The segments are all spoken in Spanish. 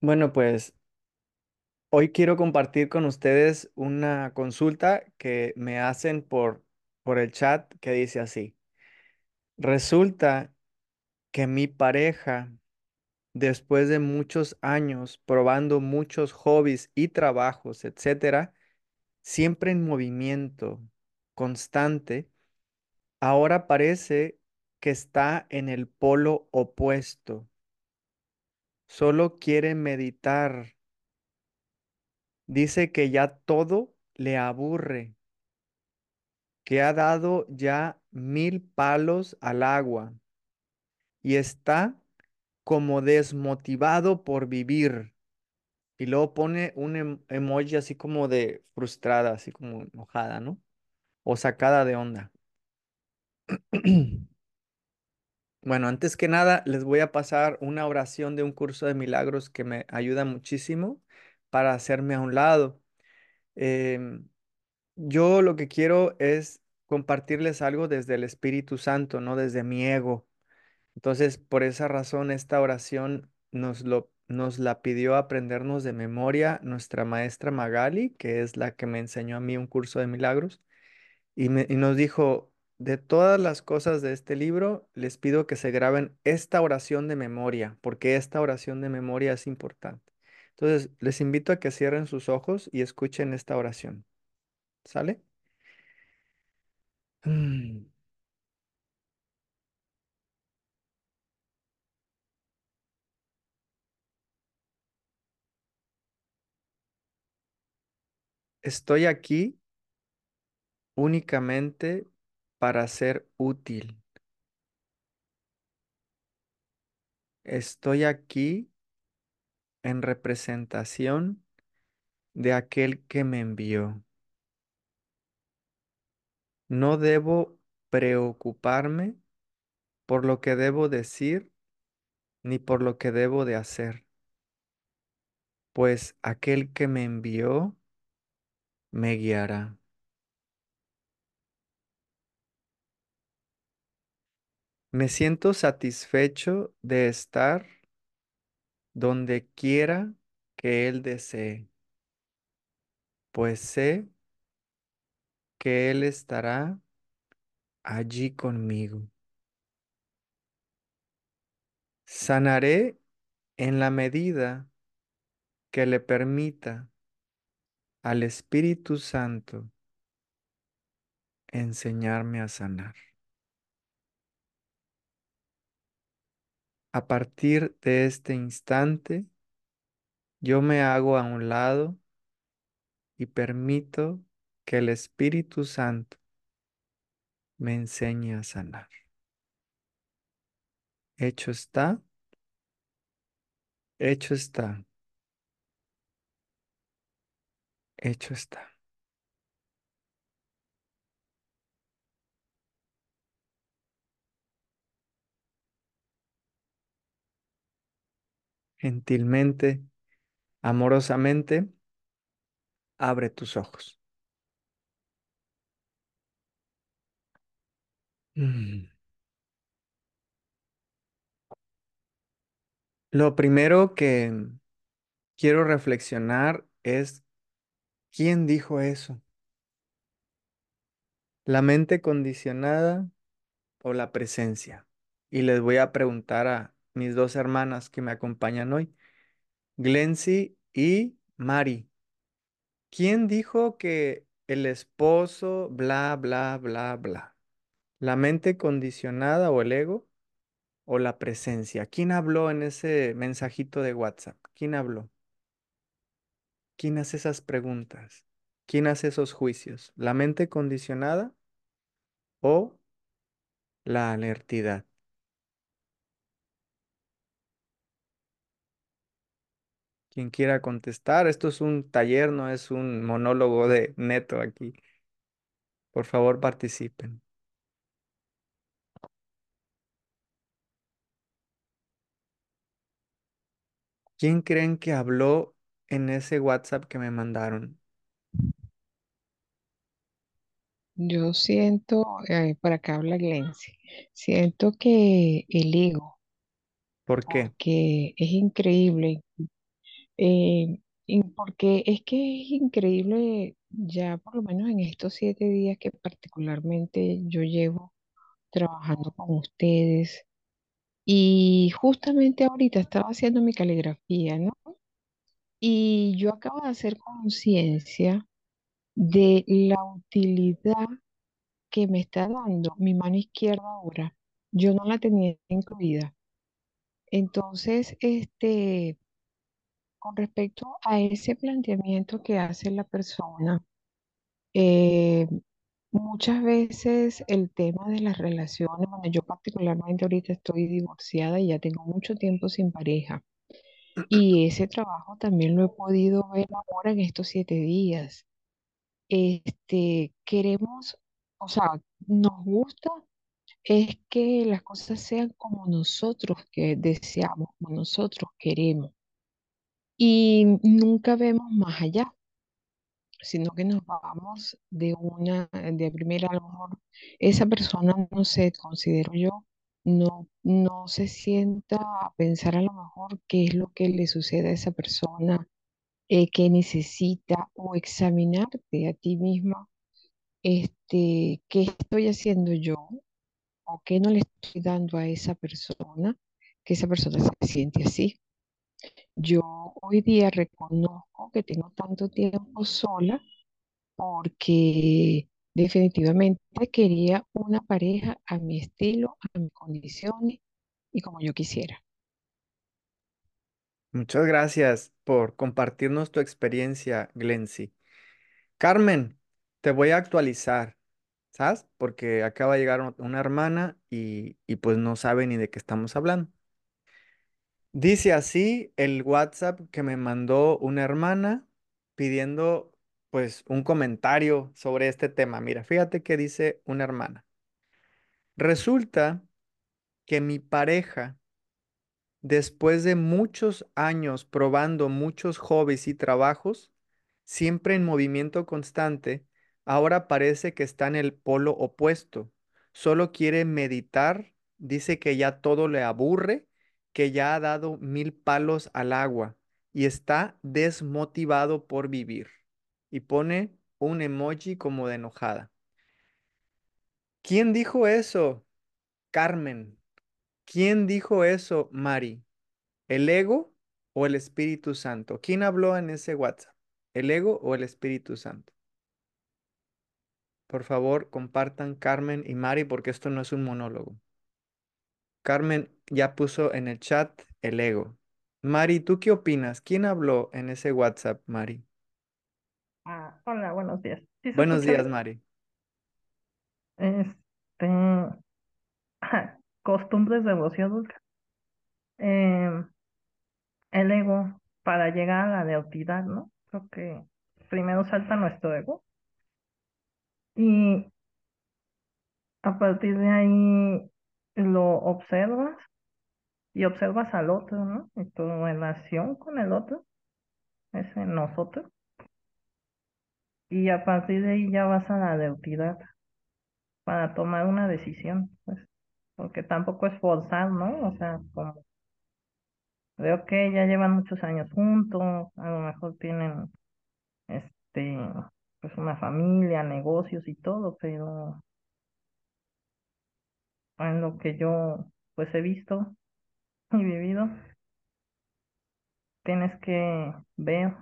Bueno, pues hoy quiero compartir con ustedes una consulta que me hacen por, por el chat que dice así. Resulta que mi pareja, después de muchos años probando muchos hobbies y trabajos, etcétera, siempre en movimiento constante, ahora parece que está en el polo opuesto. Solo quiere meditar. Dice que ya todo le aburre que ha dado ya mil palos al agua y está como desmotivado por vivir. Y luego pone un em- emoji así como de frustrada, así como enojada, ¿no? O sacada de onda. Bueno, antes que nada, les voy a pasar una oración de un curso de milagros que me ayuda muchísimo para hacerme a un lado. Em, yo lo que quiero es compartirles algo desde el Espíritu Santo, no desde mi ego. Entonces, por esa razón, esta oración nos lo, nos la pidió aprendernos de memoria nuestra maestra Magali, que es la que me enseñó a mí un curso de milagros, y, me- y nos dijo, de todas las cosas de este libro, les pido que se graben esta oración de memoria, porque esta oración de memoria es importante. Entonces, les invito a que cierren sus ojos y escuchen esta oración. ¿Sale? Mm, Estoy aquí únicamente para ser útil. Estoy aquí en representación de aquel que me envió. No debo preocuparme por lo que debo decir ni por lo que debo de hacer, pues aquel que me envió me guiará. Me siento satisfecho de estar donde quiera que Él desee, pues sé que Él estará allí conmigo. Sanaré en la medida que le permita al Espíritu Santo enseñarme a sanar. A partir de este instante, yo me hago a un lado y permito que el Espíritu Santo me enseñe a sanar. Hecho está, hecho está, hecho está. Gentilmente, amorosamente, abre tus ojos. Mm. Lo primero que quiero reflexionar es, ¿quién dijo eso? ¿La mente condicionada o la presencia? Y les voy a preguntar a mis dos hermanas que me acompañan hoy, Glency y Mari. ¿Quién dijo que el esposo, bla, bla, bla, bla? ¿La mente condicionada o el ego o la presencia? ¿Quién habló en ese mensajito de WhatsApp? ¿Quién habló? ¿Quién hace esas preguntas? ¿Quién hace esos juicios? ¿La mente condicionada o la alertidad? Quien quiera contestar, esto es un taller, no es un monólogo de neto aquí. Por favor, participen. ¿Quién creen que habló en ese WhatsApp que me mandaron? Yo siento, eh, por acá habla Glency, siento que el ego, ¿Por qué? porque es increíble. Eh, porque es que es increíble, ya por lo menos en estos siete días que particularmente yo llevo trabajando con ustedes, y justamente ahorita estaba haciendo mi caligrafía, ¿no? Y yo acabo de hacer conciencia de la utilidad que me está dando mi mano izquierda ahora. Yo no la tenía incluida. Entonces, este, con respecto a ese planteamiento que hace la persona, eh, muchas veces el tema de las relaciones, bueno, yo particularmente ahorita estoy divorciada y ya tengo mucho tiempo sin pareja. Y ese trabajo también lo he podido ver ahora en estos siete días. Este, queremos, o sea, nos gusta es que las cosas sean como nosotros que deseamos, como nosotros queremos. Y nunca vemos más allá, sino que nos vamos de una, de primera, a lo mejor esa persona, no sé, considero yo, no, no se sienta a pensar a lo mejor qué es lo que le sucede a esa persona, eh, qué necesita, o examinarte a ti misma, este, qué estoy haciendo yo o qué no le estoy dando a esa persona, que esa persona se siente así. Yo hoy día reconozco que tengo tanto tiempo sola porque definitivamente quería una pareja a mi estilo, a mis condiciones y como yo quisiera. Muchas gracias por compartirnos tu experiencia, Glency. Carmen, te voy a actualizar, ¿sabes? Porque acaba de llegar un- una hermana y, y pues no sabe ni de qué estamos hablando. Dice así el WhatsApp que me mandó una hermana pidiendo pues un comentario sobre este tema. Mira, fíjate que dice una hermana. Resulta que mi pareja Después de muchos años probando muchos hobbies y trabajos, siempre en movimiento constante, ahora parece que está en el polo opuesto. Solo quiere meditar, dice que ya todo le aburre, que ya ha dado mil palos al agua y está desmotivado por vivir. Y pone un emoji como de enojada. ¿Quién dijo eso? Carmen. ¿Quién dijo eso, Mari? ¿El ego o el Espíritu Santo? ¿Quién habló en ese WhatsApp? ¿El ego o el Espíritu Santo? Por favor, compartan Carmen y Mari porque esto no es un monólogo. Carmen ya puso en el chat el ego. Mari, ¿tú qué opinas? ¿Quién habló en ese WhatsApp, Mari? Ah, hola, buenos días. ¿Sí se Buenos escucha días? Mari. Este, costumbres de los adultos. Em, el ego para llegar a la deidad, ¿no? Creo que primero salta nuestro ego y a partir de ahí lo observas y observas al otro, ¿no? Y tu relación con el otro, ese nosotros, y a partir de ahí ya vas a la deidad para tomar una decisión, pues, porque tampoco es forzar, ¿no? O sea, como Veo que ya llevan muchos años juntos, a lo mejor tienen este, pues una familia, negocios y todo, pero en lo que yo pues he visto y vivido, tienes que ver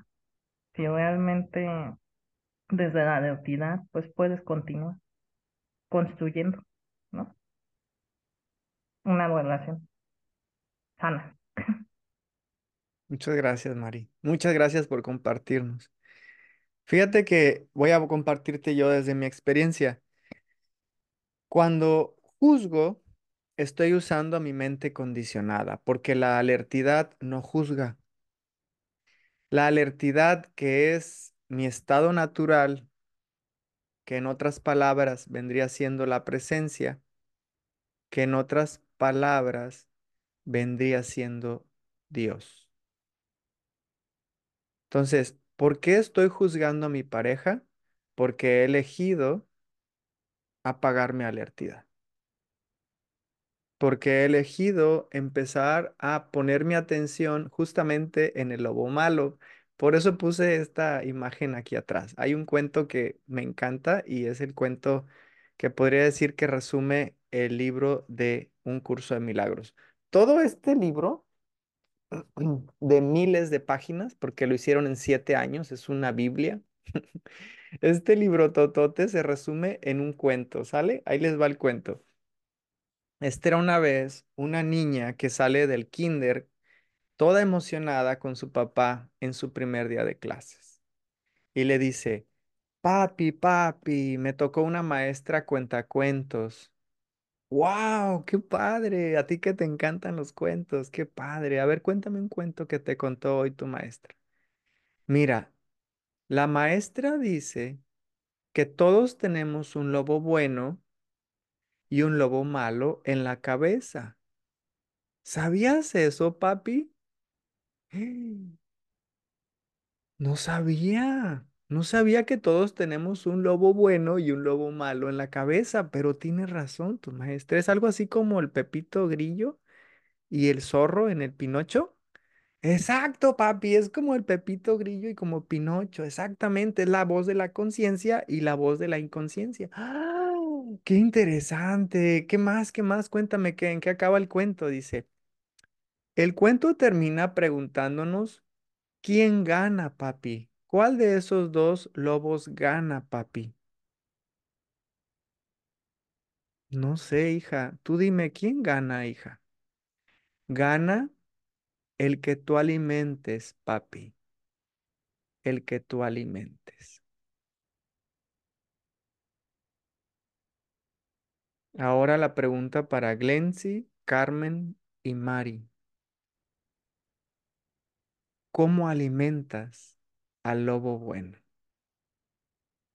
si realmente desde la identidad pues puedes continuar construyendo, ¿no? Una relación sana. Muchas gracias, Mari. Muchas gracias por compartirnos. Fíjate que voy a compartirte yo desde mi experiencia. Cuando juzgo, estoy usando mi mente condicionada, porque la alertidad no juzga. La alertidad, que es mi estado natural, que en otras palabras vendría siendo la presencia, que en otras palabras vendría siendo Dios. Entonces, ¿por qué estoy juzgando a mi pareja? Porque he elegido apagar mi alertidad. Porque he elegido empezar a poner mi atención justamente en el lobo malo. Por eso puse esta imagen aquí atrás. Hay un cuento que me encanta y es el cuento que podría decir que resume el libro de Un curso de milagros. Todo este libro de miles de páginas, porque lo hicieron en siete años, es una Biblia. Este libro totote se resume en un cuento, ¿sale? Ahí les va el cuento. Esta era una vez una niña que sale del kinder toda emocionada con su papá en su primer día de clases. Y le dice, papi, papi, me tocó una maestra cuentacuentos. ¡Wow! ¡Qué padre! A ti que te encantan los cuentos, qué padre. A ver, cuéntame un cuento que te contó hoy tu maestra. Mira, la maestra dice que todos tenemos un lobo bueno y un lobo malo en la cabeza. ¿Sabías eso, papi? No sabía. No sabía que todos tenemos un lobo bueno y un lobo malo en la cabeza, pero tienes razón, tu maestra. Es algo así como el Pepito Grillo y el zorro en el Pinocho. Exacto, papi, es como el Pepito Grillo y como Pinocho, exactamente, es la voz de la conciencia y la voz de la inconsciencia. ¡Ah! ¡Qué interesante! ¿Qué más? ¿Qué más? Cuéntame, ¿qué, en qué acaba el cuento? Dice, el cuento termina preguntándonos, ¿quién gana, papi? ¿Cuál de esos dos lobos gana, papi? No sé, hija, tú dime, ¿quién gana, hija? Gana el que tú alimentes, papi, el que tú alimentes. Ahora la pregunta para Glency, Carmen y Mari. ¿Cómo alimentas al lobo bueno?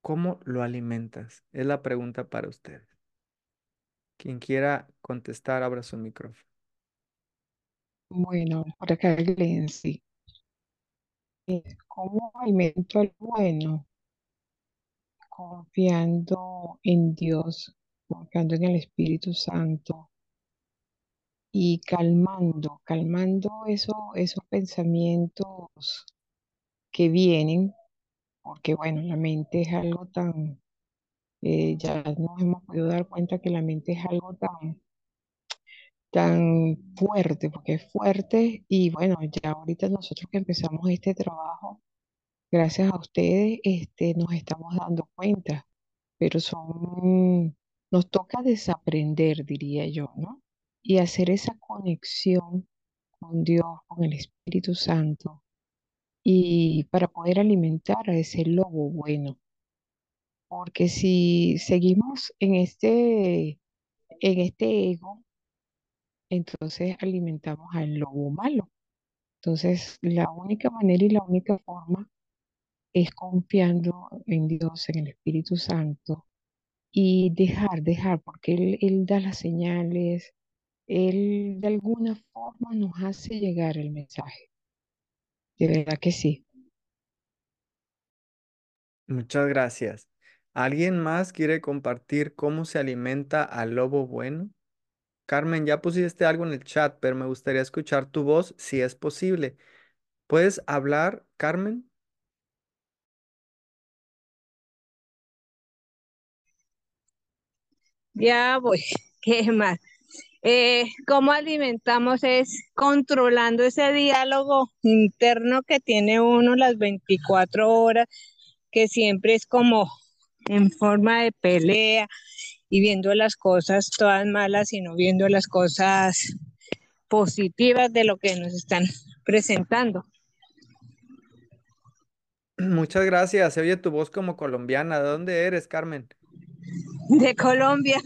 ¿Cómo lo alimentas? Es la pregunta para ustedes. Quien quiera contestar, abra su micrófono. Bueno, por acá Glency. Eh, ¿Cómo alimento al bueno? Confiando en Dios, en el Espíritu Santo y calmando, calmando eso- esos pensamientos que vienen, porque bueno, la mente es algo tan, eh, ya nos hemos podido dar cuenta que la mente es algo tan, tan fuerte, porque es fuerte y bueno, ya ahorita nosotros que empezamos este trabajo, gracias a ustedes, este, nos estamos dando cuenta, pero son, nos toca desaprender, diría yo, ¿no? Y hacer esa conexión con Dios, con el Espíritu Santo, y para poder alimentar a ese lobo bueno. Porque si seguimos en este, en este ego, entonces alimentamos al lobo malo. Entonces, la única manera y la única forma es confiando en Dios, en el Espíritu Santo y dejar, dejar, porque Él, Él da las señales, Él de alguna forma nos hace llegar el mensaje. De verdad que sí. Muchas gracias. ¿Alguien más quiere compartir cómo se alimenta al lobo bueno? Carmen, ya pusiste algo en el chat, pero me gustaría escuchar tu voz si es posible. ¿Puedes hablar, Carmen? Ya voy. ¿Qué más? Eh, ¿cómo alimentamos? Es controlando ese diálogo interno que tiene uno las 24 horas, que siempre es como en forma de pelea y viendo las cosas todas malas y no viendo las cosas positivas de lo que nos están presentando. Muchas gracias. Se oye tu voz como colombiana. ¿De dónde eres, Carmen? De Colombia.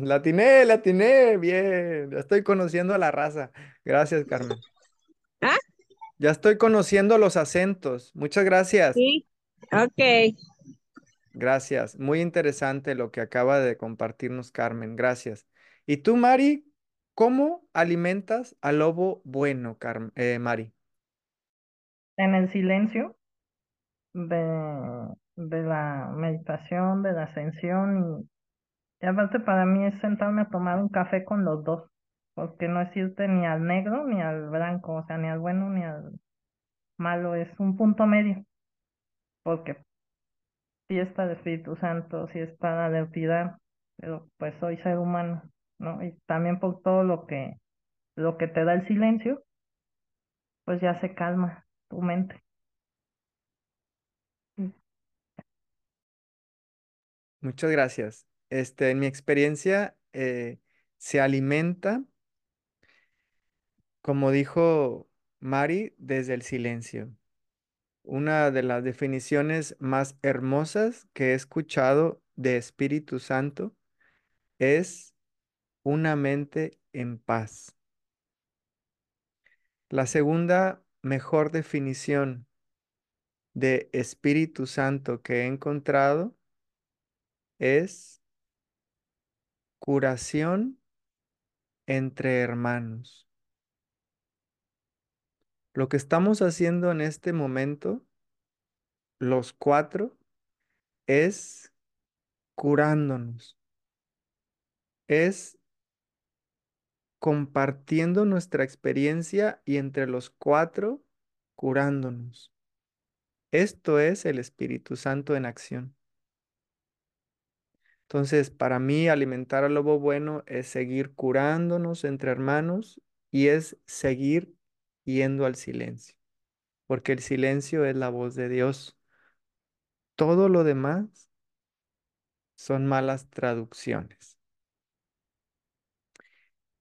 La atiné, la atiné. Bien. Ya estoy conociendo a la raza. Gracias, Carmen. ¿Ah? Ya estoy conociendo los acentos. Muchas gracias. Sí, ok. Gracias. Muy interesante lo que acaba de compartirnos Carmen. Gracias. ¿Y tú, Mari? ¿Cómo alimentas al lobo bueno, Carmen, eh, Mari? En el silencio de, de la meditación, de la ascensión y, aparte para mí es sentarme a tomar un café con los dos. porque no es irte ni al negro ni al blanco, o sea, ni al bueno ni al malo, es un punto medio, porque sí está el Espíritu Santo, sí está la deidad, pero pues soy ser humano, ¿no? Y también por todo lo que, lo que te da el silencio, pues ya se calma tu mente. Muchas gracias. Este, en mi experiencia, eh, se alimenta, como dijo Mari, desde el silencio. Una de las definiciones más hermosas que he escuchado de Espíritu Santo es una mente en paz. La segunda mejor definición de Espíritu Santo que he encontrado es curación entre hermanos. Lo que estamos haciendo en este momento, los cuatro, es curándonos, es compartiendo nuestra experiencia y entre los cuatro curándonos. Esto es el Espíritu Santo en acción. Entonces, para mí, alimentar al lobo bueno es seguir curándonos entre hermanos y es seguir yendo al silencio, porque el silencio es la voz de Dios. Todo lo demás son malas traducciones.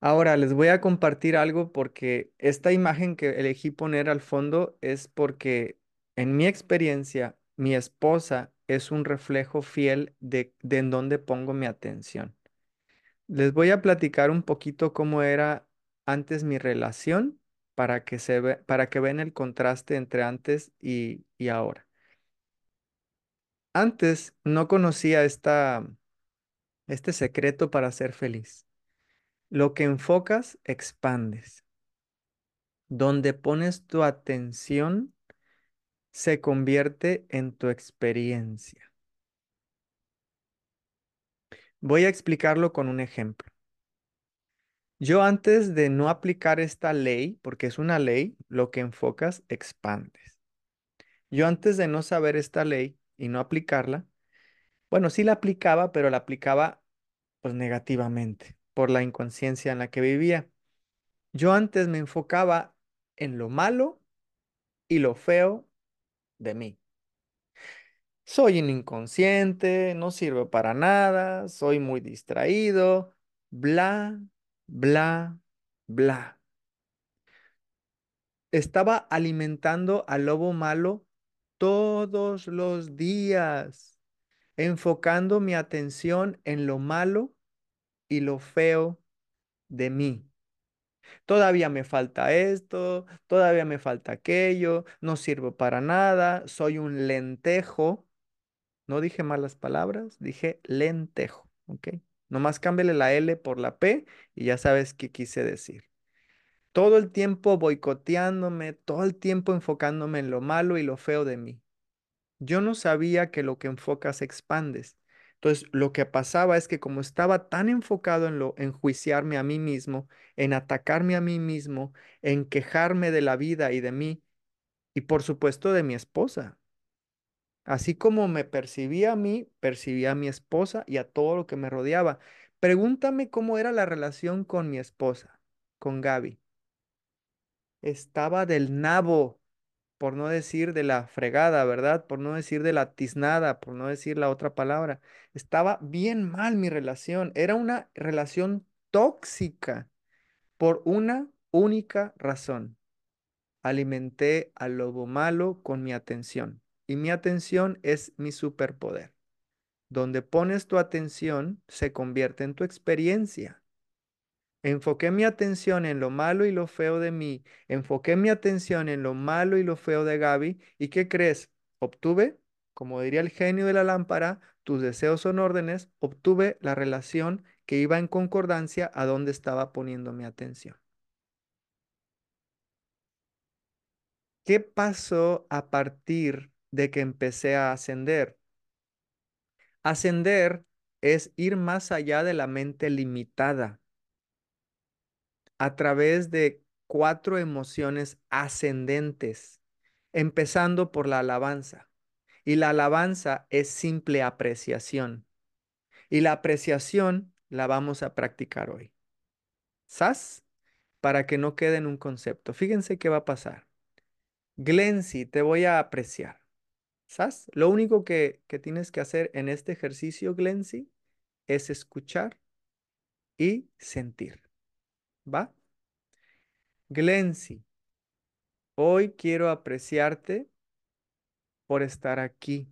Ahora les voy a compartir algo porque esta imagen que elegí poner al fondo es porque en mi experiencia, mi esposa es un reflejo fiel de, en dónde pongo mi atención. Les voy a platicar un poquito cómo era antes mi relación para que se ve, para que vean el contraste entre antes y, y ahora. Antes no conocía esta, este secreto para ser feliz. Lo que enfocas, expandes. Donde pones tu atención, se convierte en tu experiencia. Voy a explicarlo con un ejemplo. Yo antes de no aplicar esta ley, porque es una ley, lo que enfocas, expandes. Yo antes de no saber esta ley y no aplicarla, bueno, sí la aplicaba, pero la aplicaba pues negativamente por la inconsciencia en la que vivía. Yo antes me enfocaba en lo malo y lo feo de mí. Soy un inconsciente, no sirvo para nada, soy muy distraído, bla, bla, bla. Estaba alimentando al lobo malo todos los días, enfocando mi atención en lo malo y lo feo de mí. Todavía me falta esto, todavía me falta aquello, no sirvo para nada, soy un lentejo. No dije malas palabras, dije lentejo, ¿ok? Nomás cámbiale la L por la P y ya sabes qué quise decir. Todo el tiempo boicoteándome, todo el tiempo enfocándome en lo malo y lo feo de mí. Yo no sabía que lo que enfocas expandes. Entonces, lo que pasaba es que como estaba tan enfocado en lo en juiciarme a mí mismo, en atacarme a mí mismo, en quejarme de la vida y de mí, y por supuesto de mi esposa. Así como me percibía a mí, percibía a mi esposa y a todo lo que me rodeaba. Pregúntame cómo era la relación con mi esposa, con Gaby. Estaba del nabo por no decir de la fregada, ¿verdad? Por no decir de la tiznada, por no decir la otra palabra. Estaba bien mal mi relación. Era una relación tóxica por una única razón. Alimenté al lobo malo con mi atención. Y mi atención es mi superpoder. Donde pones tu atención se convierte en tu experiencia. Enfoqué mi atención en lo malo y lo feo de mí. Enfoqué mi atención en lo malo y lo feo de Gaby. ¿Y qué crees? Obtuve, como diría el genio de la lámpara, tus deseos son órdenes. Obtuve la relación que iba en concordancia a donde estaba poniendo mi atención. ¿Qué pasó a partir de que empecé a ascender? Ascender es ir más allá de la mente limitada a través de cuatro emociones ascendentes, empezando por la alabanza. Y la alabanza es simple apreciación. Y la apreciación la vamos a practicar hoy. ¿Sas? Para que no quede en un concepto. Fíjense qué va a pasar. Glency, te voy a apreciar. ¿Sas? Lo único que, que tienes que hacer en este ejercicio, Glency, es escuchar y sentir. ¿Va? Glency, hoy quiero apreciarte por estar aquí,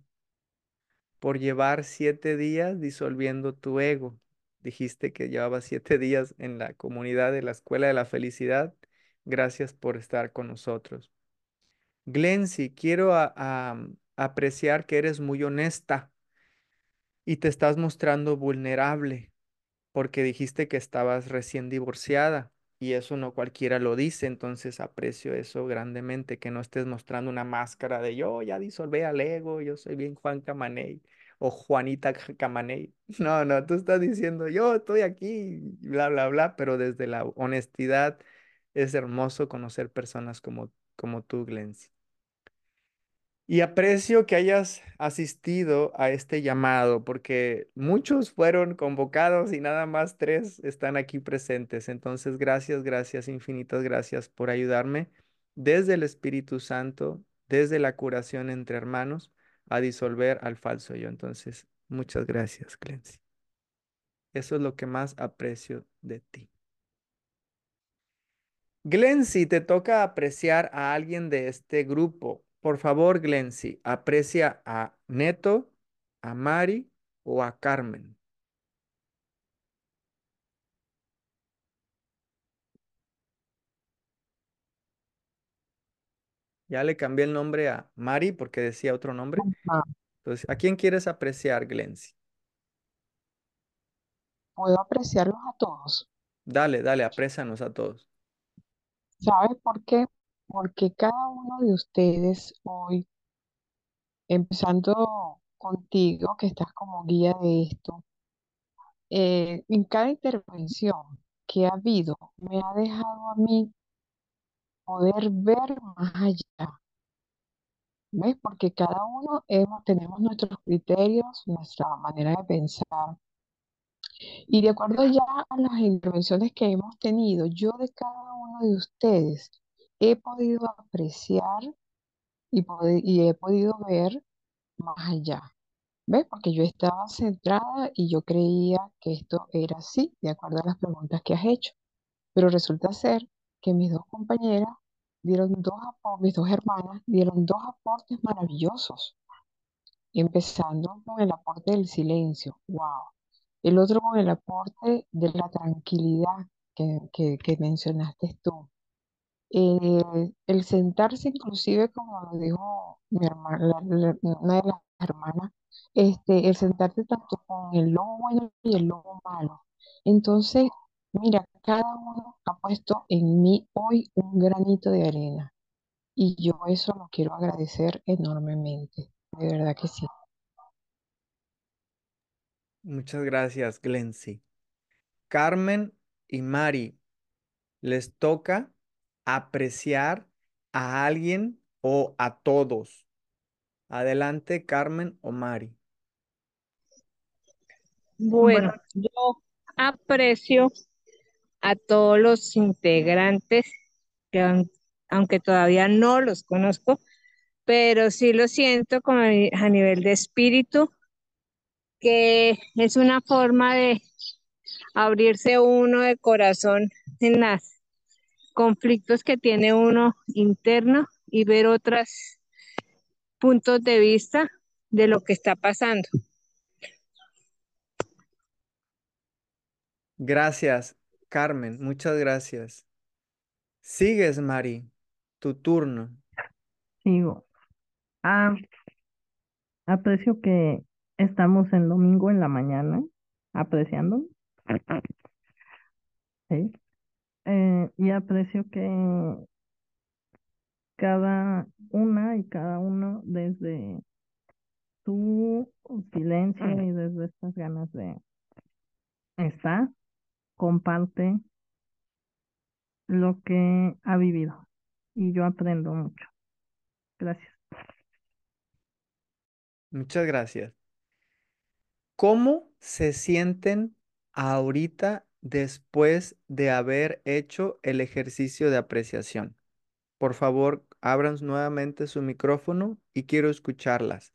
por llevar siete días disolviendo tu ego. Dijiste que llevabas siete días en la comunidad de la Escuela de la Felicidad. Gracias por estar con nosotros. Glency, quiero a- a- apreciar que eres muy honesta y te estás mostrando vulnerable porque dijiste que estabas recién divorciada y eso no cualquiera lo dice, entonces aprecio eso grandemente, que no estés mostrando una máscara de yo ya disolvé al ego, yo soy bien Juan Camaney o Juanita Ca- Camaney. No, no, tú estás diciendo yo estoy aquí, bla, bla, bla, pero desde la honestidad es hermoso conocer personas como, como tú, Glency. Y aprecio que hayas asistido a este llamado, porque muchos fueron convocados y nada más tres están aquí presentes. Entonces, gracias, gracias, infinitas gracias por ayudarme desde el Espíritu Santo, desde la curación entre hermanos, a disolver al falso yo. Entonces, muchas gracias, Clancy. Eso es lo que más aprecio de ti. Glency, te toca apreciar a alguien de este grupo. Por favor, Glency, aprecia a Neto, a Mari o a Carmen. Ya le cambié el nombre a Mari porque decía otro nombre. Entonces, ¿a quién quieres apreciar, Glency? puedo apreciarlos a todos. Dale, dale, aprécianos a todos. ¿Sabes por qué? Porque cada uno de ustedes hoy, empezando contigo, que estás como guía de esto, eh, en cada intervención que ha habido, me ha dejado a mí poder ver más allá. ¿Ves? Porque cada uno hemos, tenemos nuestros criterios, nuestra manera de pensar. Y de acuerdo ya a las intervenciones que hemos tenido, yo de cada uno de ustedes he podido apreciar y, he podido ver más allá. ¿Ves? Porque yo estaba centrada y yo creía que esto era así, de acuerdo a las preguntas que has hecho. Pero resulta ser que mis dos compañeras dieron dos mis dos hermanas dieron dos aportes maravillosos, empezando con el aporte del silencio. ¡Wow! El otro con el aporte de la tranquilidad que, que mencionaste tú. Eh, el sentarse inclusive, como lo dijo mi hermana, una de las hermanas, este, el sentarte tanto con el lobo bueno y el lobo malo. Entonces, mira, cada uno ha puesto en mí hoy un granito de arena y yo eso lo quiero agradecer enormemente, de verdad que sí. Muchas gracias, Glency. Carmen y Mari, les toca apreciar a alguien o a todos. Adelante, Carmen o Mari. Bueno, yo aprecio a todos los integrantes, que aun- aunque todavía no los conozco, pero sí lo siento como a ni- a nivel de espíritu, que es una forma de abrirse uno de corazón en los conflictos que tiene uno interno y ver otros puntos de vista de lo que está pasando. Gracias, Carmen. Muchas gracias. Sigues, Mari. Tu turno. sigo. Ah, aprecio que estamos en domingo en la mañana, apreciando. ¿sí? Eh, y aprecio que cada una y cada uno desde su silencio y desde estas ganas de estar, comparte lo que ha vivido y yo aprendo mucho. Gracias. Muchas gracias. ¿Cómo se sienten ahorita después de haber hecho el ejercicio de apreciación? Por favor, abran nuevamente su micrófono y quiero escucharlas.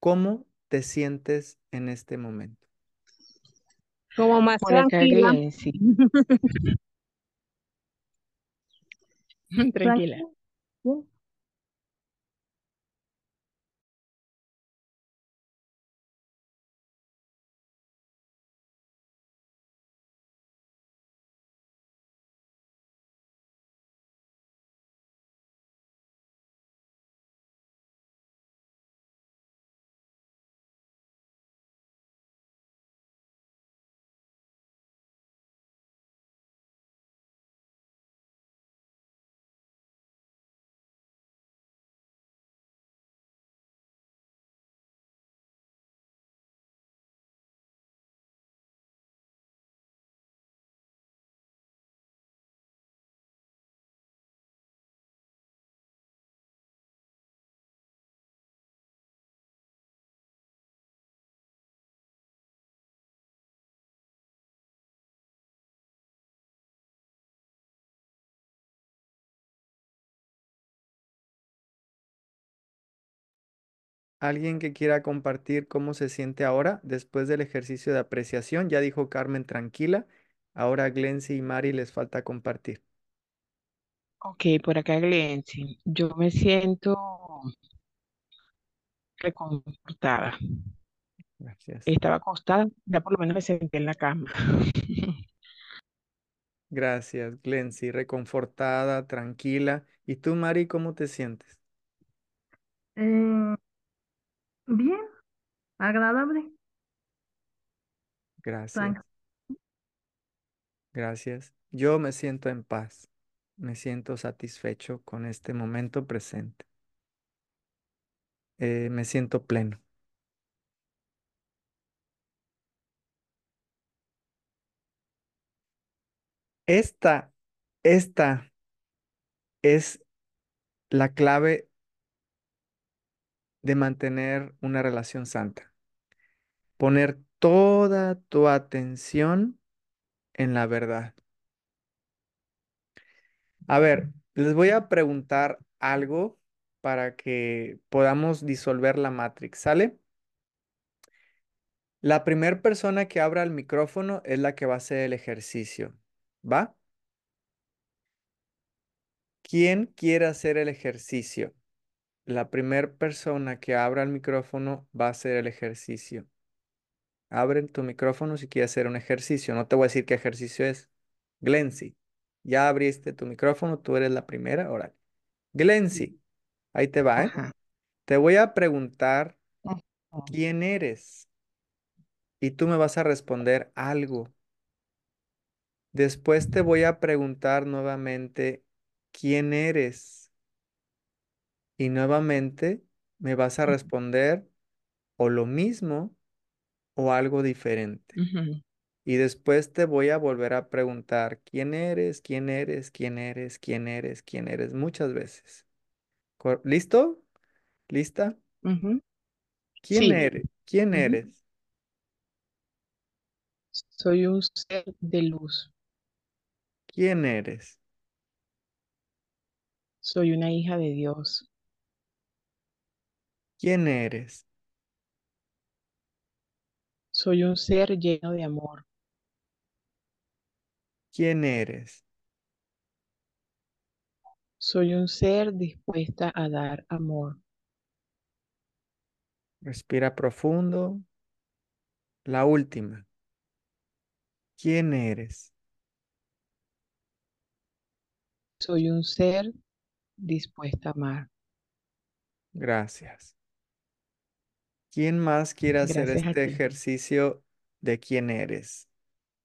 ¿Cómo te sientes en este momento? Como más tranquila. Glency. Tranquila. ¿Alguien que quiera compartir cómo se siente ahora después del ejercicio de apreciación? Ya dijo Carmen, tranquila. Ahora Glency y Mari les falta compartir. Ok, por acá, Glency. Yo me siento reconfortada. Gracias. Estaba acostada, ya por lo menos me senté en la cama. Gracias, Glency. Reconfortada, tranquila. ¿Y tú, Mari, cómo te sientes? Eh, bien, agradable, Gracias. tranquilo. Gracias. Yo me siento en paz. Me siento satisfecho con este momento presente. Eh, me siento pleno. Esta, esta es la clave de mantener una relación santa. Poner toda tu atención en la verdad. A ver, les voy a preguntar algo para que podamos disolver la Matrix, ¿sale? La primera persona que abra el micrófono es la que va a hacer el ejercicio, ¿va? ¿Quién quiere hacer el ejercicio? La primera persona que abra el micrófono va a hacer el ejercicio. Abre tu micrófono si quieres hacer un ejercicio. No te voy a decir qué ejercicio es. Glency, ya abriste tu micrófono, tú eres la primera. Órale. Glency, ahí te va, ¿eh? Ajá. Te voy a preguntar quién eres y tú me vas a responder algo. Después te voy a preguntar nuevamente quién eres y nuevamente me vas a responder o lo mismo o algo diferente. Y después te voy a volver a preguntar quién eres, quién eres, quién eres, quién eres, quién eres, muchas veces. ¿Listo? ¿Lista? ¿Quién Sí. eres? ¿Quién eres? Soy un ser de luz. ¿Quién eres? Soy una hija de Dios. ¿Quién eres? Soy un ser lleno de amor. ¿Quién eres? Soy un ser dispuesta a dar amor. Respira profundo. La última. ¿Quién eres? Soy un ser dispuesta a amar. Gracias. ¿Quién más quiere hacer Gracias a este ti. ejercicio de quién eres?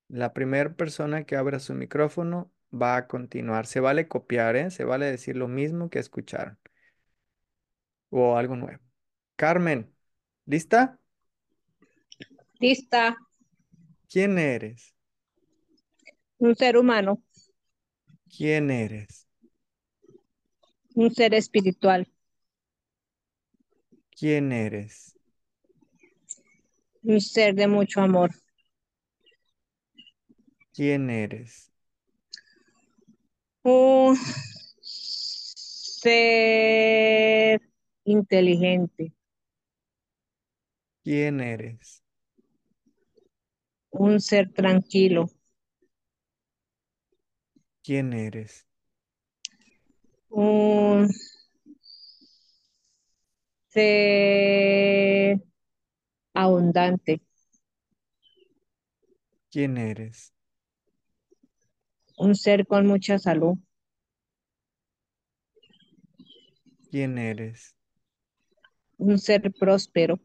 La primera persona que abra su micrófono va a continuar. Se vale copiar, ¿eh? Se vale decir lo mismo que escucharon o algo nuevo. Carmen, ¿lista? Lista, ¿Quién eres? un ser humano. ¿Quién eres? Un ser espiritual. ¿Quién eres? Un ser de mucho amor. ¿Quién eres? Un ser inteligente. ¿Quién eres? Un ser tranquilo. ¿Quién eres? Un ser abundante. ¿Quién eres? Un ser con mucha salud. ¿Quién eres? Un ser próspero.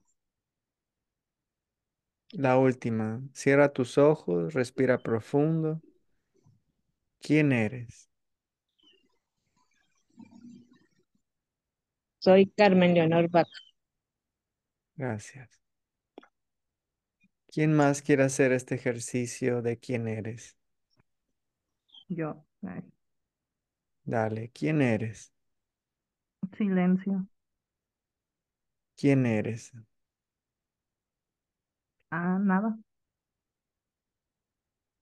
La última. Cierra tus ojos, respira profundo. ¿Quién eres? Soy Carmen Leonor Vaca. Gracias. ¿Quién más quiere hacer este ejercicio de quién eres? Yo. Dale, ¿quién eres? Silencio. ¿Quién eres? Ah, nada.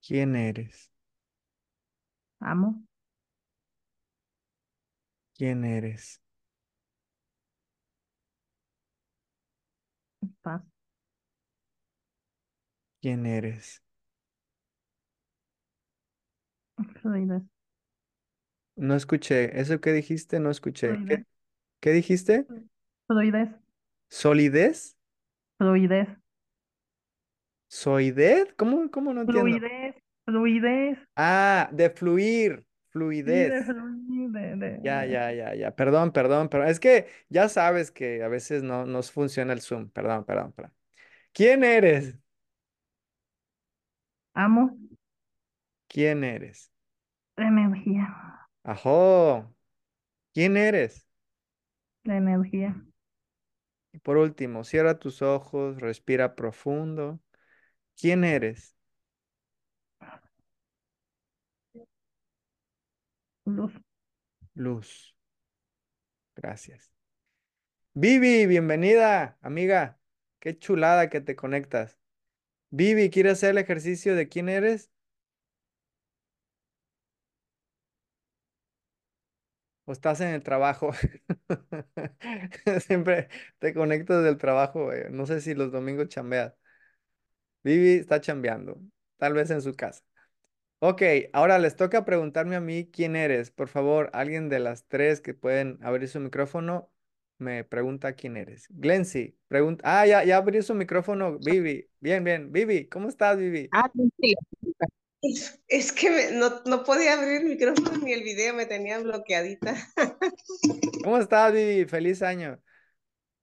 ¿Quién eres? Amo. ¿Quién eres? Paz. ¿Quién eres? Fluidez. No escuché. ¿Eso que dijiste? No escuché. ¿Qué, Fluidez. qué dijiste? Fluidez. ¿Solidez? Fluidez. ¿Soidez? ¿Cómo, cómo no entiendo? Fluidez. Fluidez. Ah, de fluir. Sí, de Fluidez. fluir, de, de, Ya, de- ya, ya, ya. Perdón, perdón, pero es que ya sabes que a veces no nos funciona el Zoom. Perdón, perdón, perdón. ¿Quién eres? Amo. ¿Quién eres? La energía. Ajo. ¿Quién eres? La energía. Y por último, cierra tus ojos, respira profundo. ¿Quién eres? Luz. Luz. Gracias. Vivi, bienvenida, amiga. Qué chulada que te conectas. Vivi, ¿quieres hacer el ejercicio de quién eres? ¿O estás en el trabajo? Siempre te conectas del trabajo. güey. No sé si los domingos chambeas. Vivi está chambeando, tal vez en su casa. Ok, ahora les toca preguntarme a mí quién eres. Por favor, alguien de las tres que pueden abrir su micrófono me pregunta quién eres. Glency, pregunta. Ah, ya, ya abrí su micrófono, Vivi. Bien, bien. Vivi, ¿cómo estás, Vivi? Ah, tranquila. Es, es que me- no, no podía abrir el micrófono ni el video, me tenía bloqueadita. ¿Cómo estás, Vivi? Feliz año.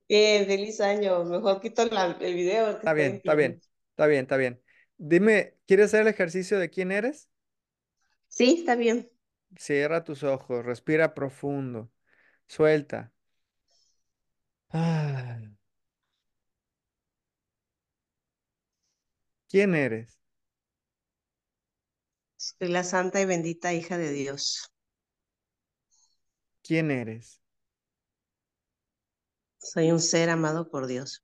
Bien, feliz año. Mejor quito la- el video Está bien, en está bien, está bien, está bien. Dime, ¿quieres hacer el ejercicio de quién eres? Sí, está bien. Cierra tus ojos, respira profundo, suelta. Ah, ¿quién eres? Soy la santa y bendita hija de Dios. ¿Quién eres? Soy un ser amado por Dios.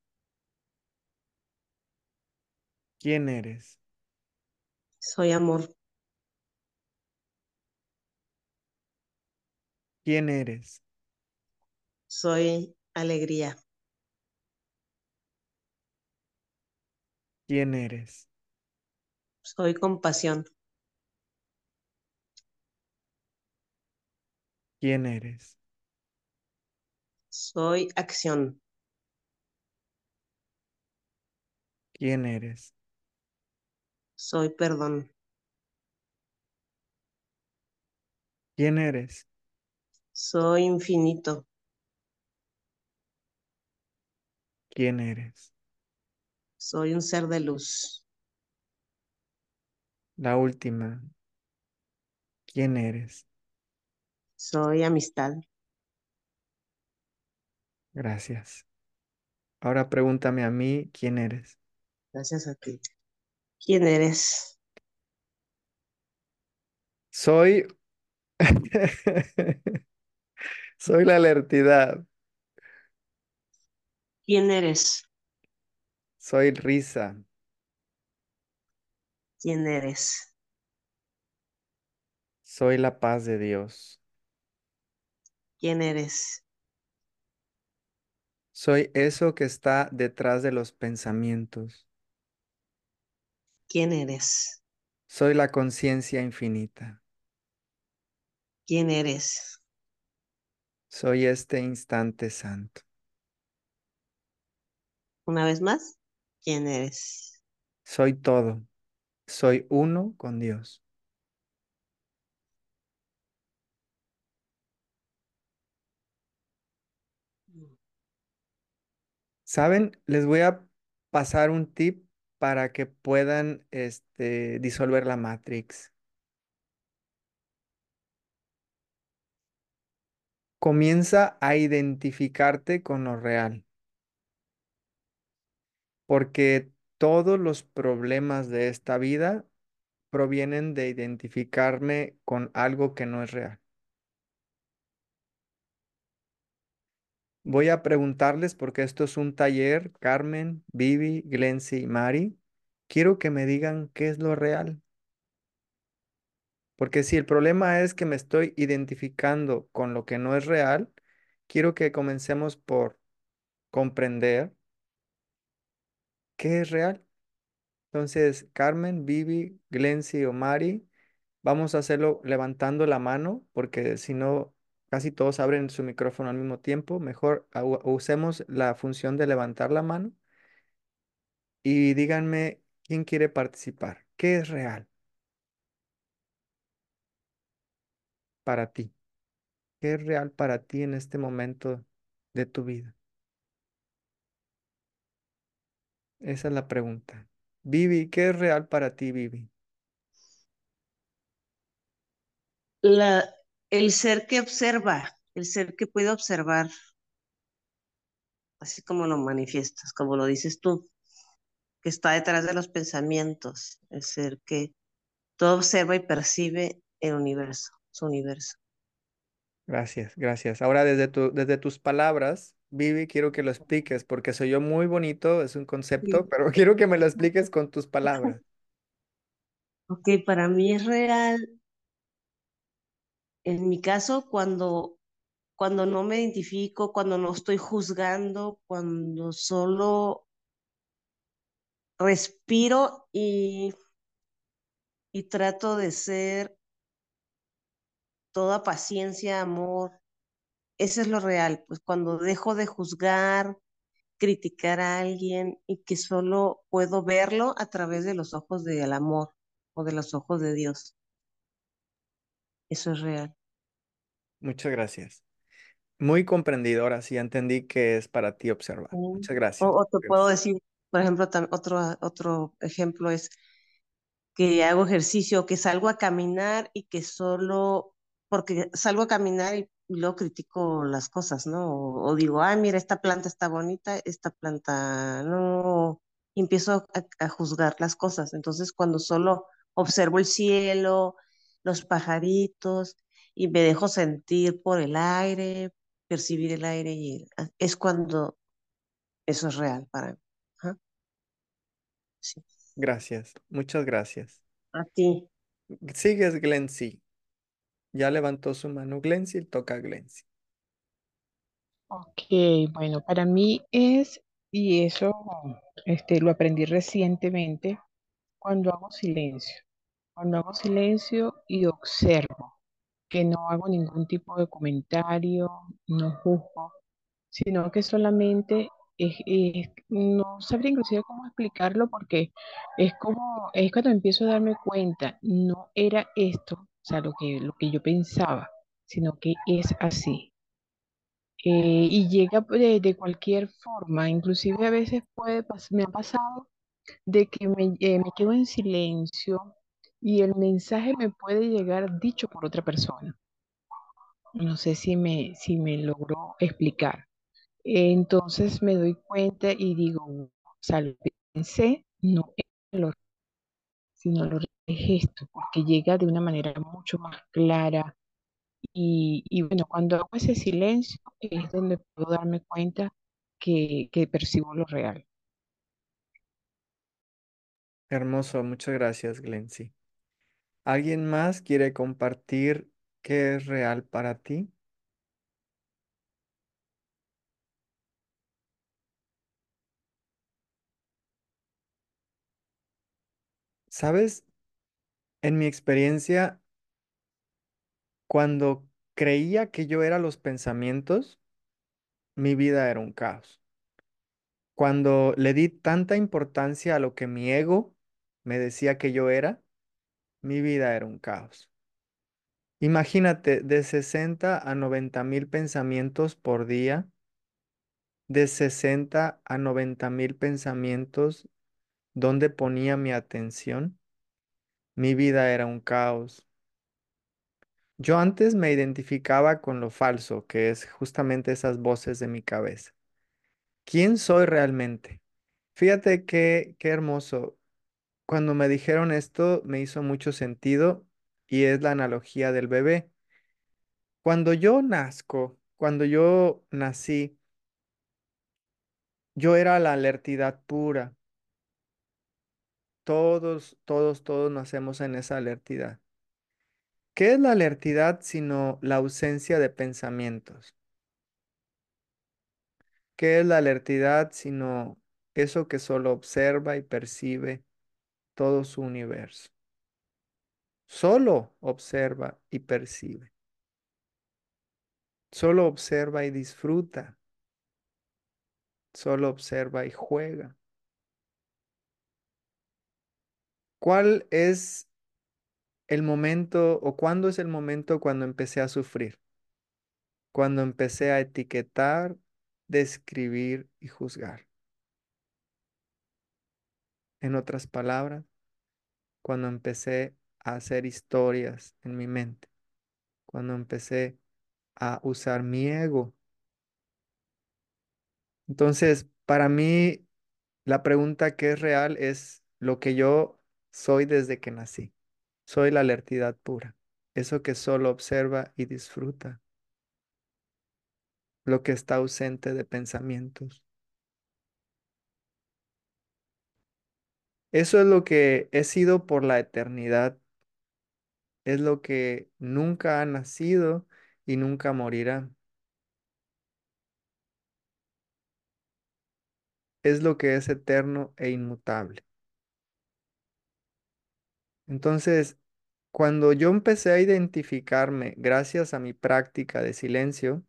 ¿Quién eres? Soy amor. ¿Quién eres? Soy alegría. ¿Quién eres? Soy compasión. ¿Quién eres? Soy acción. ¿Quién eres? Soy perdón. ¿Quién eres? Soy infinito. ¿Quién eres? Soy un ser de luz. La última. ¿Quién eres? Soy amistad. Gracias. Ahora pregúntame a mí, ¿quién eres? Gracias a ti. ¿Quién eres? Soy Soy la alertidad. ¿Quién eres? Soy risa. ¿Quién eres? Soy la paz de Dios. ¿Quién eres? Soy eso que está detrás de los pensamientos. ¿Quién eres? Soy la conciencia infinita. ¿Quién eres? Soy este instante santo. Una vez más, ¿quién eres? Soy todo. Soy uno con Dios. ¿Saben? Les voy a pasar un tip para que puedan este, disolver la Matrix. Comienza a identificarte con lo real, porque todos los problemas de esta vida provienen de identificarme con algo que no es real. Voy a preguntarles, porque esto es un taller, Carmen, Vivi, Glency y Mari, quiero que me digan qué es lo real. Porque si el problema es que me estoy identificando con lo que no es real, quiero que comencemos por comprender qué es real. Entonces, Carmen, Vivi, Glency o Mari, vamos a hacerlo levantando la mano, porque si no, casi todos abren su micrófono al mismo tiempo. Mejor usemos la función de levantar la mano y díganme quién quiere participar. ¿Qué es real para ti? ¿Qué es real para ti en este momento de tu vida? Esa es la pregunta. Vivi, ¿qué es real para ti, Vivi? La, el ser que observa, el ser que puede observar, así como lo manifiestas, como lo dices tú, que está detrás de los pensamientos, el ser que todo observa y percibe el universo, su universo. Gracias, gracias. Ahora desde tu, desde tus palabras, Vivi, quiero que lo expliques porque soy yo muy bonito, es un concepto, Sí. pero quiero que me lo expliques con tus palabras. Ok, para mí es real, en mi caso, cuando, cuando no me identifico, cuando no estoy juzgando, cuando solo respiro y, y trato de ser toda paciencia, amor. Eso es lo real, pues cuando dejo de juzgar, criticar a alguien y que solo puedo verlo a través de los ojos del amor o de los ojos de Dios. Eso es real. Muchas gracias. Muy comprendido, ahora sí entendí que es para ti observar. Muchas gracias. o te puedo decir, por ejemplo, otro, otro ejemplo es que hago ejercicio, que salgo a caminar y que solo, porque salgo a caminar y luego critico las cosas, ¿no? O, o digo, ay, mira, esta planta está bonita, esta planta no, y empiezo a, a juzgar las cosas. Entonces, cuando solo observo el cielo, los pajaritos, y me dejo sentir por el aire, percibir el aire, y es cuando eso es real para mí. Sí. Gracias, muchas gracias. A ti. Sigues Glency. Ya levantó su mano Glency, toca a Glency. Ok, bueno, para mí es, y eso este, lo aprendí recientemente, cuando hago silencio. Cuando hago silencio y observo, que no hago ningún tipo de comentario, no juzgo, sino que solamente es, es- no sabría inclusive cómo explicarlo porque es como, es cuando empiezo a darme cuenta, no era esto, sea, lo que, lo que yo pensaba, sino que es así. Eh, y llega de, de cualquier forma, inclusive a veces puede me ha pasado de que me, eh, me quedo en silencio y el mensaje me puede llegar dicho por otra persona. No sé si me, si me logró explicar. Entonces me doy cuenta y digo, o sea, lo pensé no lo sino es esto, porque llega de una manera mucho más clara, Y, y bueno, cuando hago ese silencio es donde puedo darme cuenta que, que percibo lo real. Hermoso, muchas gracias, Glency. ¿Alguien más quiere compartir qué es real para ti? ¿Sabes? En mi experiencia, cuando creía que yo era los pensamientos, mi vida era un caos. Cuando le di tanta importancia a lo que mi ego me decía que yo era, mi vida era un caos. Imagínate, de 60 a 90 mil pensamientos por día, de 60 a 90 mil pensamientos, ¿dónde ponía mi atención? Mi vida era un caos. Yo antes me identificaba con lo falso, que es justamente esas voces de mi cabeza. ¿Quién soy realmente? Fíjate qué, qué hermoso. Cuando me dijeron esto, me hizo mucho sentido y es la analogía del bebé. Cuando yo nazco, cuando yo nací, yo era la alertidad pura. Todos, todos, todos nacemos en esa alertidad. ¿Qué es la alertidad sino la ausencia de pensamientos? ¿Qué es la alertidad sino eso que solo observa y percibe todo su universo? Solo observa y percibe. Solo observa y disfruta. Solo observa y juega. ¿Cuál es el momento o cuándo es el momento cuando empecé a sufrir? Cuando empecé a etiquetar, describir y juzgar. En otras palabras, cuando empecé a hacer historias en mi mente, cuando empecé a usar mi ego. Entonces, para mí, la pregunta que es real es lo que yo soy desde que nací. Soy la alertidad pura, eso que solo observa y disfruta, lo que está ausente de pensamientos. Eso es lo que he sido por la eternidad, es lo que nunca ha nacido y nunca morirá. Es lo que es eterno e inmutable. Entonces, cuando yo empecé a identificarme gracias a mi práctica de silencio,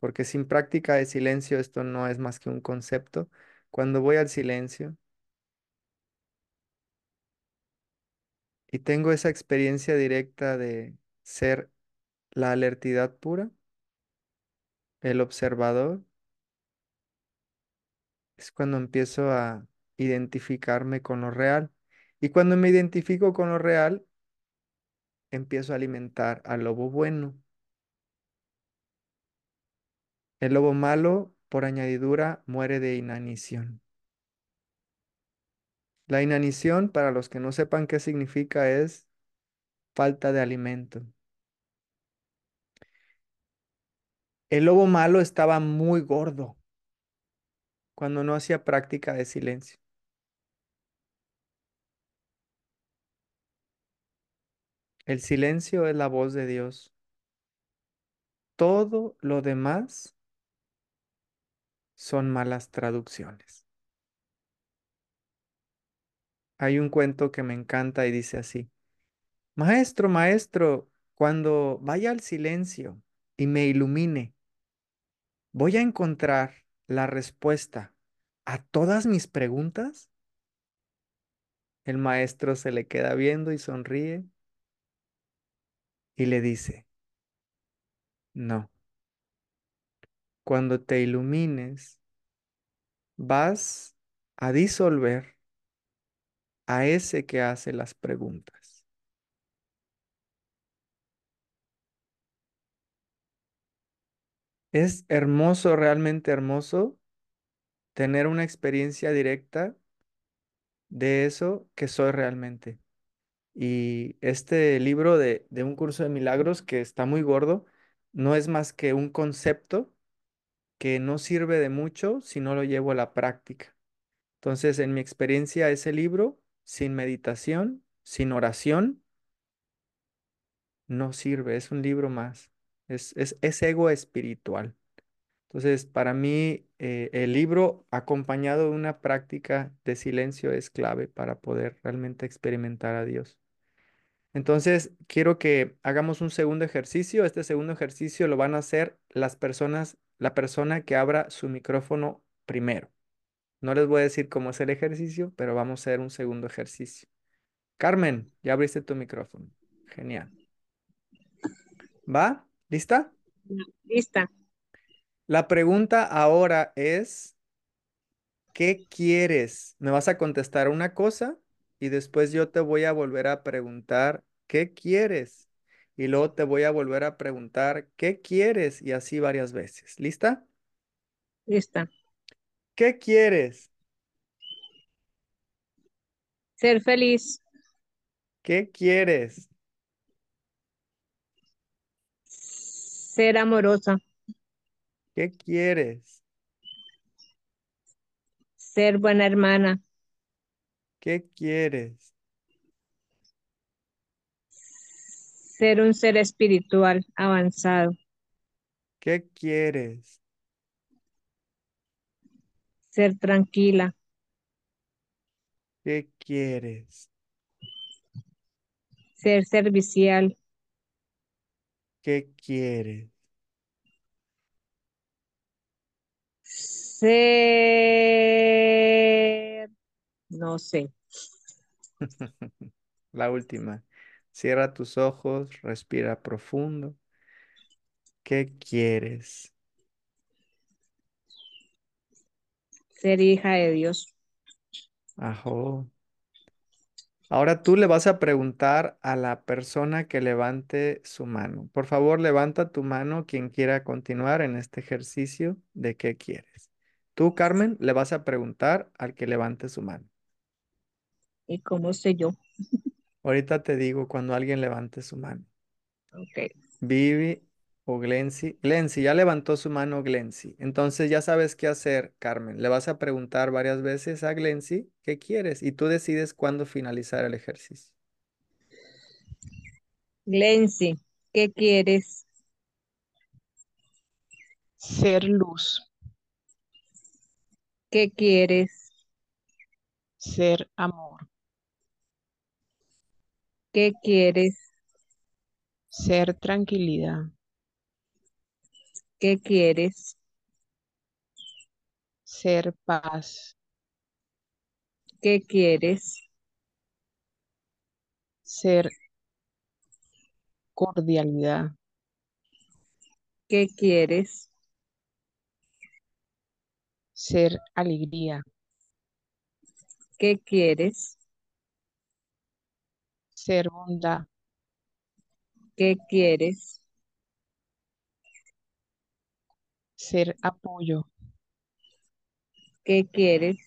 porque sin práctica de silencio esto no es más que un concepto, cuando voy al silencio y tengo esa experiencia directa de ser la alertidad pura, el observador, es cuando empiezo a identificarme con lo real. Y cuando me identifico con lo real, empiezo a alimentar al lobo bueno. El lobo malo, por añadidura, muere de inanición. La inanición, para los que no sepan qué significa, es falta de alimento. El lobo malo estaba muy gordo cuando no hacía práctica de silencio. El silencio es la voz de Dios. Todo lo demás son malas traducciones. Hay un cuento que me encanta y dice así, Maestro, maestro, cuando vaya al silencio y me ilumine, voy a encontrar la respuesta a todas mis preguntas. El maestro se le queda viendo y sonríe y le dice, no, cuando te ilumines, vas a disolver a ese que hace las preguntas. Es hermoso, realmente hermoso, tener una experiencia directa de eso que soy realmente. Y este libro de, de un curso de milagros que está muy gordo, no es más que un concepto que no sirve de mucho si no lo llevo a la práctica. Entonces, en mi experiencia, ese libro, sin meditación, sin oración, no sirve, es un libro más, es, es, es ego espiritual. Entonces, para mí, eh, el libro acompañado de una práctica de silencio es clave para poder realmente experimentar a Dios. Entonces, quiero que hagamos un segundo ejercicio. Este segundo ejercicio lo van a hacer las personas, la persona que abra su micrófono primero. No les voy a decir cómo es el ejercicio, pero vamos a hacer un segundo ejercicio. Carmen, ya abriste tu micrófono. Genial. ¿Va? ¿Lista? Lista. La pregunta ahora es, ¿qué quieres? Me vas a contestar una cosa y después yo te voy a volver a preguntar, ¿qué quieres? Y luego te voy a volver a preguntar, ¿qué quieres? Y así varias veces. ¿Lista? Lista. ¿Qué quieres? Ser feliz. ¿Qué quieres? Ser amorosa. ¿Qué quieres? Ser buena hermana. ¿Qué quieres? Ser un ser espiritual avanzado. ¿Qué quieres? Ser tranquila. ¿Qué quieres? Ser servicial. ¿Qué quieres? Ser... No sé. La última. Cierra tus ojos, respira profundo. ¿Qué quieres? Ser hija de Dios. Ajo. Ahora tú le vas a preguntar a la persona que levante su mano. Por favor, levanta tu mano quien quiera continuar en este ejercicio de qué quieres. Tú, Carmen, le vas a preguntar al que levante su mano. ¿Y cómo sé yo? Ahorita te digo cuando alguien levante su mano. Ok. Vivi o Glency. Glency, ya levantó su mano Glency. Entonces ya sabes qué hacer, Carmen. Le vas a preguntar varias veces a Glency qué quieres y tú decides cuándo finalizar el ejercicio. Glency, ¿qué quieres? Ser luz. ¿Qué quieres? Ser amor. ¿Qué quieres? Ser tranquilidad. ¿Qué quieres? Ser paz. ¿Qué quieres? Ser cordialidad. ¿Qué quieres? Ser alegría. ¿Qué quieres? Ser bondad. ¿Qué quieres? Ser apoyo. ¿Qué quieres?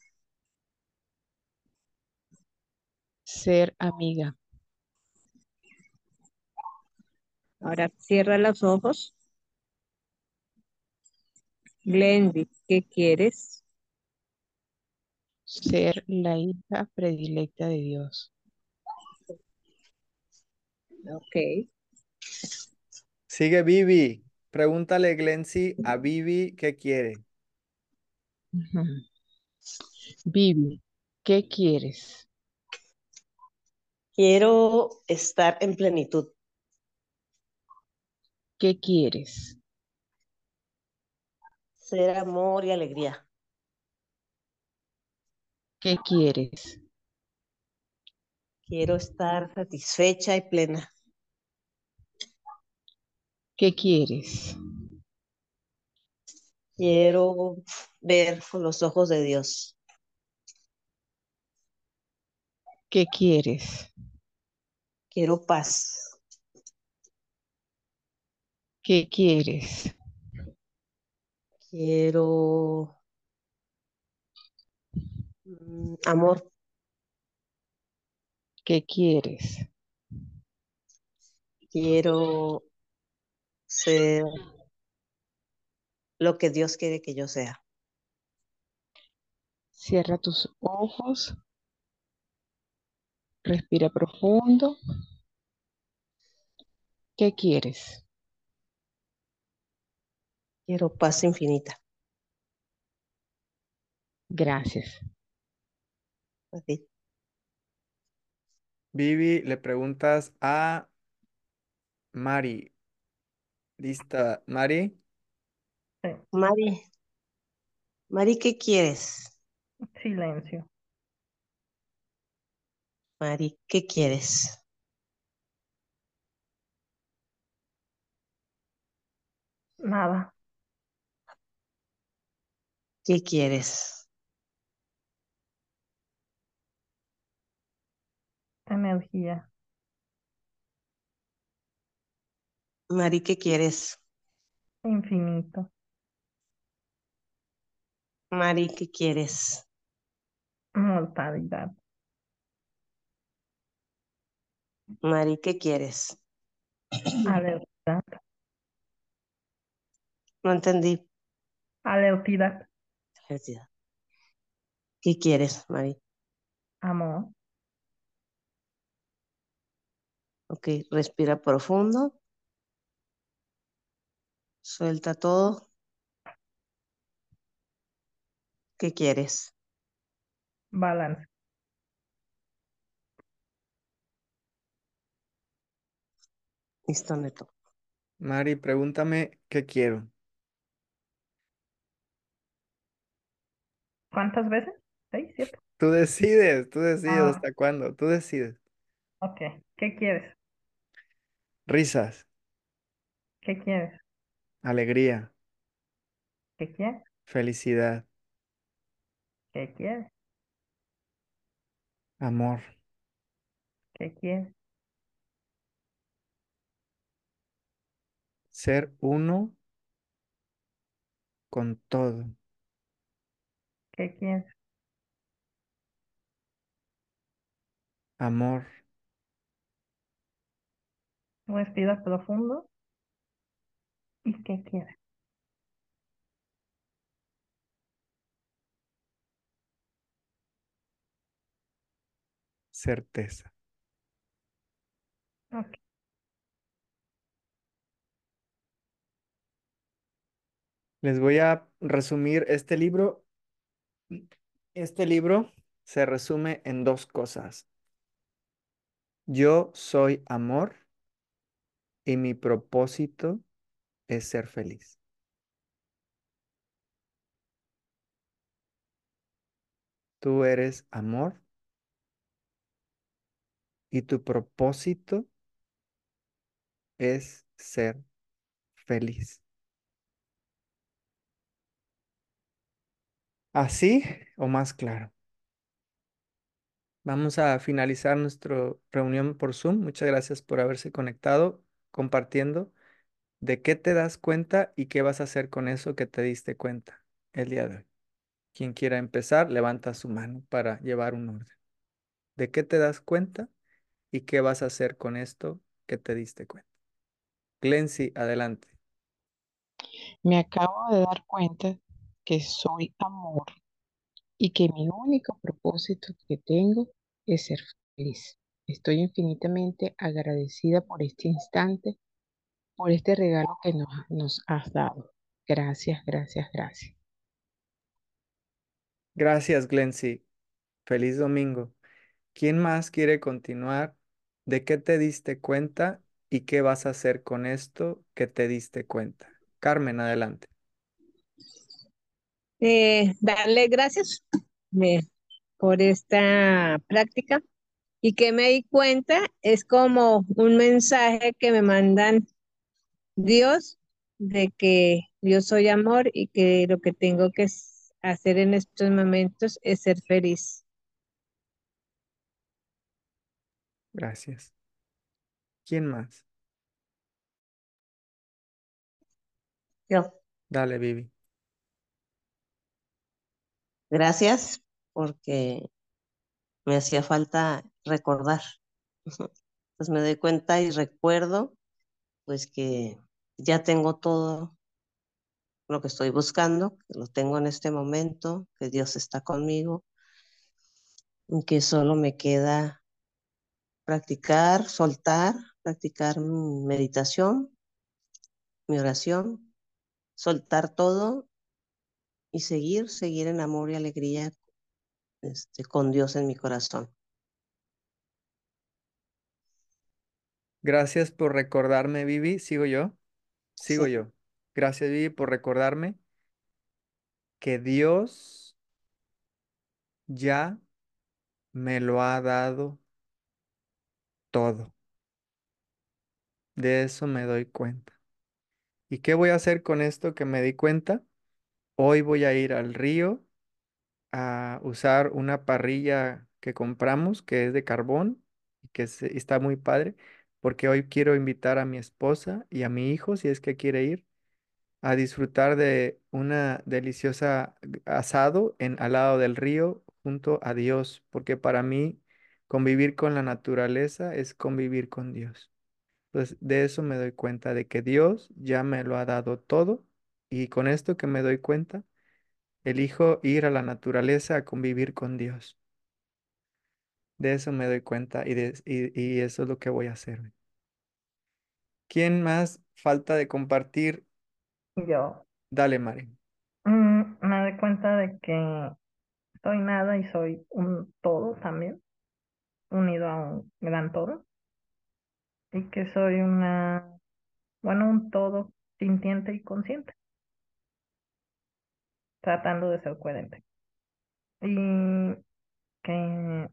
Ser amiga. Ahora cierra los ojos. Glendy, ¿qué quieres? Ser la hija predilecta de Dios. Ok. Sigue Vivi. Pregúntale, Glency, a Vivi qué quiere. Vivi, ¿qué quieres? Quiero estar en plenitud. ¿Qué quieres? Ser amor y alegría. ¿Qué quieres? Quiero estar satisfecha y plena. ¿Qué quieres? Quiero ver con los ojos de Dios. ¿Qué quieres? Quiero paz. ¿Qué quieres? Quiero mm, amor. ¿Qué quieres? quiero ser lo que Dios quiere que yo sea. Cierra tus ojos. Respira profundo. ¿Qué quieres? Quiero paz infinita. Gracias. Vivi, le preguntas a Mari. ¿Lista, Mari? Sí, Mari, Mari, ¿qué quieres? silencio. Mari, ¿qué quieres? Nada. ¿Qué quieres? Energía. Mari, ¿qué quieres? Infinito. Mari, ¿qué quieres? Mortalidad. Mari, ¿qué quieres? Alertidad. No entendí. Alertidad. Felicidad. ¿Qué quieres, Mari? Amor. Ok, respira profundo. Suelta todo. ¿Qué quieres? Balance. Listo, Neto. Mari, pregúntame qué quiero. ¿Cuántas veces? ¿Seis? ¿Siete? Tú decides, tú decides Ah. hasta cuándo, tú decides. Ok. ¿Qué quieres? Risas, ¿Qué quieres? alegría, ¿Qué quieres? felicidad, ¿Qué quieres? amor, ¿Qué quieres? ser uno con todo, ¿Qué quieres? amor, Respira profundo. ¿Y qué quieres? certeza. Ok. Les voy a resumir este libro. Este libro se resume en dos cosas. Yo soy amor y mi propósito es ser feliz. Tú eres amor y tu propósito es ser feliz. ¿Así o más claro? Vamos a finalizar nuestra reunión por Zoom. Muchas gracias por haberse conectado, compartiendo de qué te das cuenta y qué vas a hacer con eso que te diste cuenta el día de hoy. Quien quiera empezar, levanta su mano para llevar un orden. ¿De qué te das cuenta y qué vas a hacer con esto que te diste cuenta? Glency, adelante. Me acabo de dar cuenta que soy amor y que mi único propósito que tengo es ser feliz. Estoy infinitamente agradecida por este instante, por este regalo que nos, nos has dado. Gracias, gracias, gracias. Gracias, Glency. Feliz domingo. ¿Quién más quiere continuar? ¿De qué te diste cuenta y qué vas a hacer con esto que te diste cuenta? Carmen, adelante. Eh, darle gracias eh, por esta práctica y que me di cuenta es como un mensaje que me mandan Dios de que yo soy amor y que lo que tengo que hacer en estos momentos es ser feliz. Gracias. ¿Quién más? Yo. Dale, Vivi. Gracias porque me hacía falta recordar. Pues me doy cuenta y recuerdo pues que ya tengo todo lo que estoy buscando, que lo tengo en este momento, que Dios está conmigo, que solo me queda practicar, soltar, practicar mi meditación, mi oración, soltar todo y seguir, seguir en amor y alegría este, con Dios en mi corazón. Gracias por recordarme, Vivi. ¿Sigo yo? Sigo Sí. yo. Gracias, Vivi, por recordarme que Dios ya me lo ha dado todo. De eso me doy cuenta. ¿Y qué voy a hacer con esto que me di cuenta? Hoy voy a ir al río a usar una parrilla que compramos, que es de carbón y que está muy padre, porque hoy quiero invitar a mi esposa y a mi hijo, si es que quiere ir, a disfrutar de una deliciosa asado en al lado del río junto a Dios, porque para mí convivir con la naturaleza es convivir con Dios. Entonces, de eso me doy cuenta, de que Dios ya me lo ha dado todo y con esto que me doy cuenta, elijo ir a la naturaleza a convivir con Dios. De eso me doy cuenta y, de- y, y eso es lo que voy a hacer. ¿Quién más falta de compartir? Yo Dale, Mari. mm, me doy cuenta de que soy nada y soy un todo también, unido a un gran todo, y que soy una, bueno, un todo sintiente y consciente, tratando de ser coherente. Y que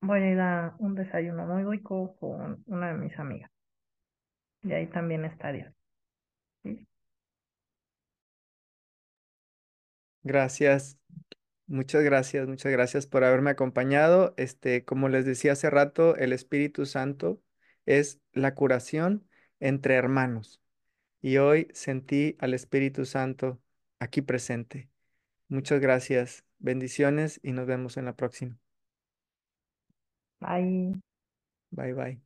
voy a ir a un desayuno muy rico con una de mis amigas. Y ahí también estaría. ¿sí? Gracias. Muchas gracias, muchas gracias por haberme acompañado. Este, como les decía hace rato, el Espíritu Santo es la curación entre hermanos. Y hoy sentí al Espíritu Santo aquí presente. Muchas gracias. Bendiciones y nos vemos en la próxima. Ahí. Bye bye.